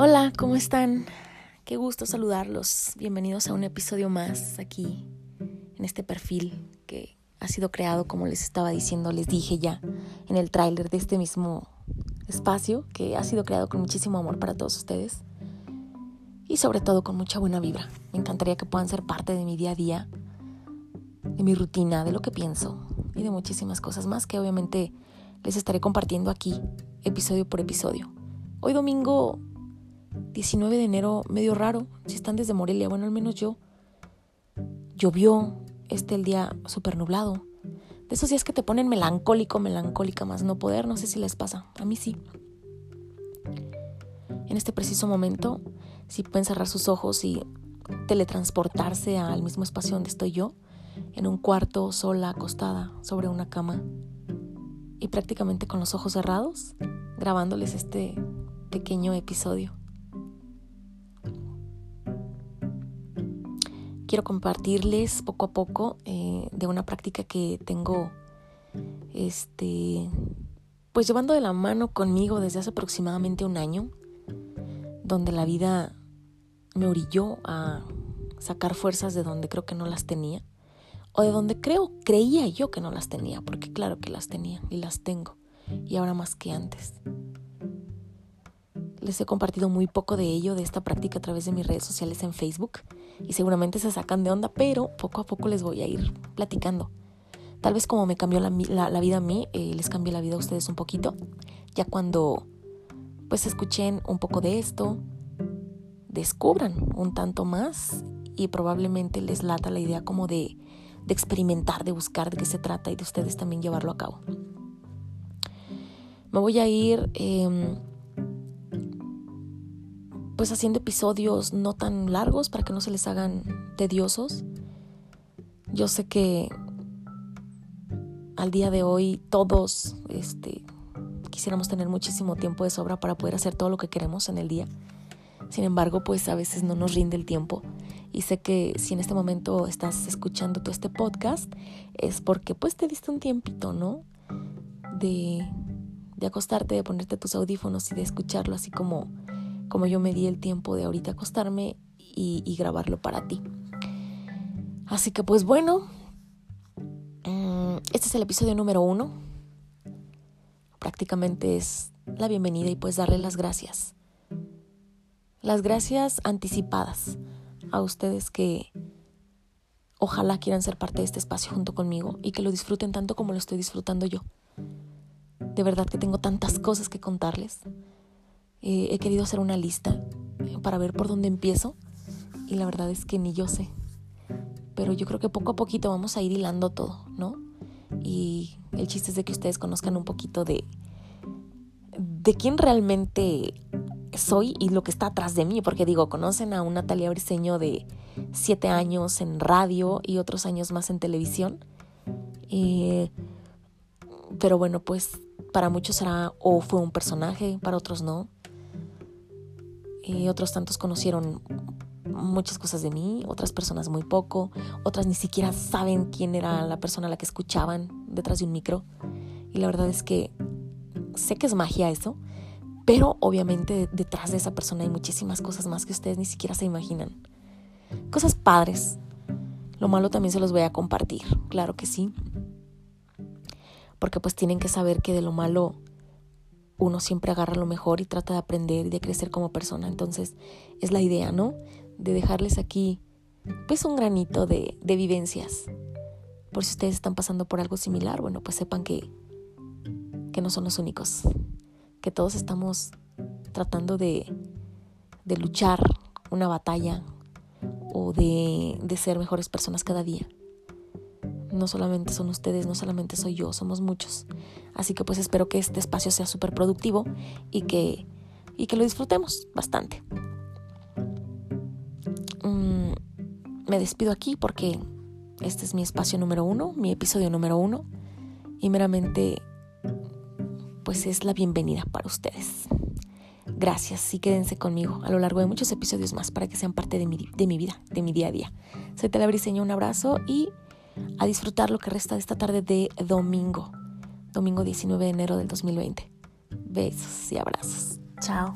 Hola, ¿cómo están? Qué gusto saludarlos. Bienvenidos a un episodio más aquí en este perfil que ha sido creado, como les estaba diciendo, les dije ya en el tráiler de este mismo espacio, que ha sido creado con muchísimo amor para todos ustedes y sobre todo con mucha buena vibra. Me encantaría que puedan ser parte de mi día a día, de mi rutina, de lo que pienso y de muchísimas cosas más que obviamente les estaré compartiendo aquí, episodio por episodio. Hoy domingo 19 de enero, medio raro, si están desde Morelia, bueno, al menos yo. Llovió, este el día súper nublado. De esos días que te ponen melancólico, melancólica más no poder, no sé si les pasa, a mí sí. En este preciso momento, si pueden cerrar sus ojos y teletransportarse al mismo espacio donde estoy yo, en un cuarto, sola, acostada, sobre una cama, y prácticamente con los ojos cerrados, grabándoles este pequeño episodio. Quiero compartirles poco a poco eh, de una práctica que tengo, este, pues llevando de la mano conmigo desde hace aproximadamente un año, donde la vida me orilló a sacar fuerzas de donde creo que no las tenía o de donde creo, creía yo que no las tenía, porque claro que las tenía y las tengo, y ahora más que antes. Les he compartido muy poco de ello, de esta práctica a través de mis redes sociales en Facebook, y seguramente se sacan de onda, pero poco a poco les voy a ir platicando. Tal vez como me cambió la, vida a mí, eh, les cambie la vida a ustedes un poquito, ya cuando pues escuchen un poco de esto, descubran un tanto más y probablemente les lata la idea como de de experimentar, de buscar de qué se trata y de ustedes también llevarlo a cabo. Me voy a ir em, pues haciendo episodios no tan largos para que no se les hagan tediosos. Yo sé que al día de hoy todos este, quisiéramos tener muchísimo tiempo de sobra para poder hacer todo lo que queremos en el día. Sin embargo, pues a veces no nos rinde el tiempo y sé que si en este momento estás escuchando todo este podcast es porque pues te diste un tiempito, ¿no? De, de acostarte, de ponerte tus audífonos y de escucharlo así como, como yo me di el tiempo de ahorita acostarme y, grabarlo para ti. Así que pues bueno, mm, este es el episodio número uno. Prácticamente es la bienvenida y pues darle las gracias. Las gracias anticipadas a ustedes que ojalá quieran ser parte de este espacio junto conmigo y que lo disfruten tanto como lo estoy disfrutando yo. De verdad que tengo tantas cosas que contarles. Eh, he querido hacer una lista para ver por dónde empiezo y la verdad es que ni yo sé. Pero yo creo que poco a poquito vamos a ir hilando todo, ¿no? Y el chiste es de que ustedes conozcan un poquito de, de quién realmente soy y lo que está atrás de mí, porque digo, conocen a una Natalia Briseño de siete años en radio y otros años más en televisión. Eh, pero bueno, pues para muchos será o fue un personaje, para otros no. Y otros tantos conocieron muchas cosas de mí, otras personas muy poco, otras ni siquiera saben quién era la persona a la que escuchaban detrás de un micro. Y la verdad es que sé que es magia eso, pero obviamente detrás de esa persona hay muchísimas cosas más que ustedes ni siquiera se imaginan. Cosas padres. Lo malo también se los voy a compartir, claro que sí. Porque pues tienen que saber que de lo malo uno siempre agarra lo mejor y trata de aprender y de crecer como persona. Entonces es la idea, ¿no? De dejarles aquí pues un granito de, de vivencias. Por si ustedes están pasando por algo similar, bueno, pues sepan que, que no son los únicos que todos estamos tratando de, de luchar una batalla o de, de ser mejores personas cada día. No solamente son ustedes, no solamente soy yo, somos muchos. Así que pues espero que este espacio sea súper productivo y que, y que lo disfrutemos bastante. Mm, me despido aquí porque este es mi espacio número uno, mi episodio número uno. Y meramente pues es la bienvenida para ustedes. Gracias y quédense conmigo a lo largo de muchos episodios más para que sean parte de mi, de mi vida, de mi día a día. Soy Tela Briseño, un abrazo y a disfrutar lo que resta de esta tarde de domingo, domingo 19 de enero del 2020. Besos y abrazos. Chao.